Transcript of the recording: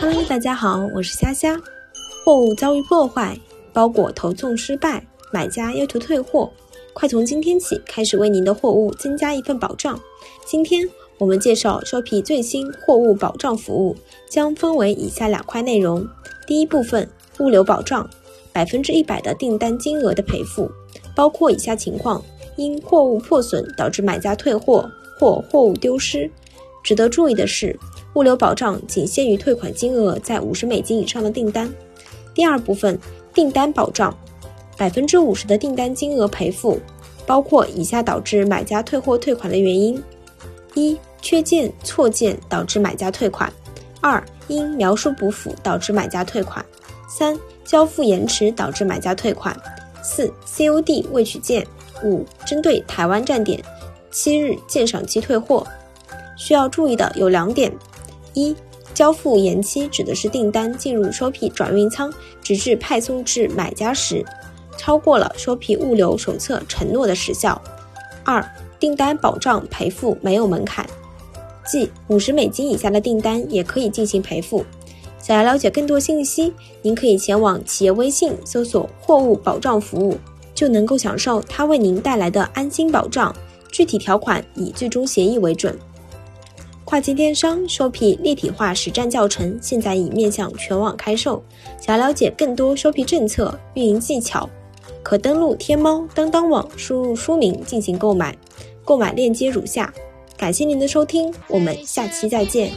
Hello，大家好，我是虾虾。货物遭遇破坏，包裹投送失败，买家要求退货，快从今天起开始为您的货物增加一份保障。今天我们介绍收皮最新货物保障服务，将分为以下两块内容。第一部分，物流保障，百分之一百的订单金额的赔付，包括以下情况：因货物破损导致买家退货或货物丢失。值得注意的是，物流保障仅限于退款金额在五十美金以上的订单。第二部分，订单保障，百分之五十的订单金额赔付，包括以下导致买家退货退款的原因：一、缺件、错件导致买家退款；二、因描述不符导致买家退款；三、交付延迟导致买家退款；四、COD 未取件；五、针对台湾站点，七日鉴赏期退货。需要注意的有两点：一、交付延期指的是订单进入收皮转运仓，直至派送至买家时，超过了收皮物流手册承诺的时效；二、订单保障赔付没有门槛，即五十美金以下的订单也可以进行赔付。想要了解更多信息，您可以前往企业微信搜索“货物保障服务”，就能够享受它为您带来的安心保障。具体条款以最终协议为准。跨境电商收皮立体化实战教程现在已面向全网开售。想了解更多收皮政策、运营技巧，可登录天猫、当当网，输入书名进行购买。购买链接如下。感谢您的收听，我们下期再见。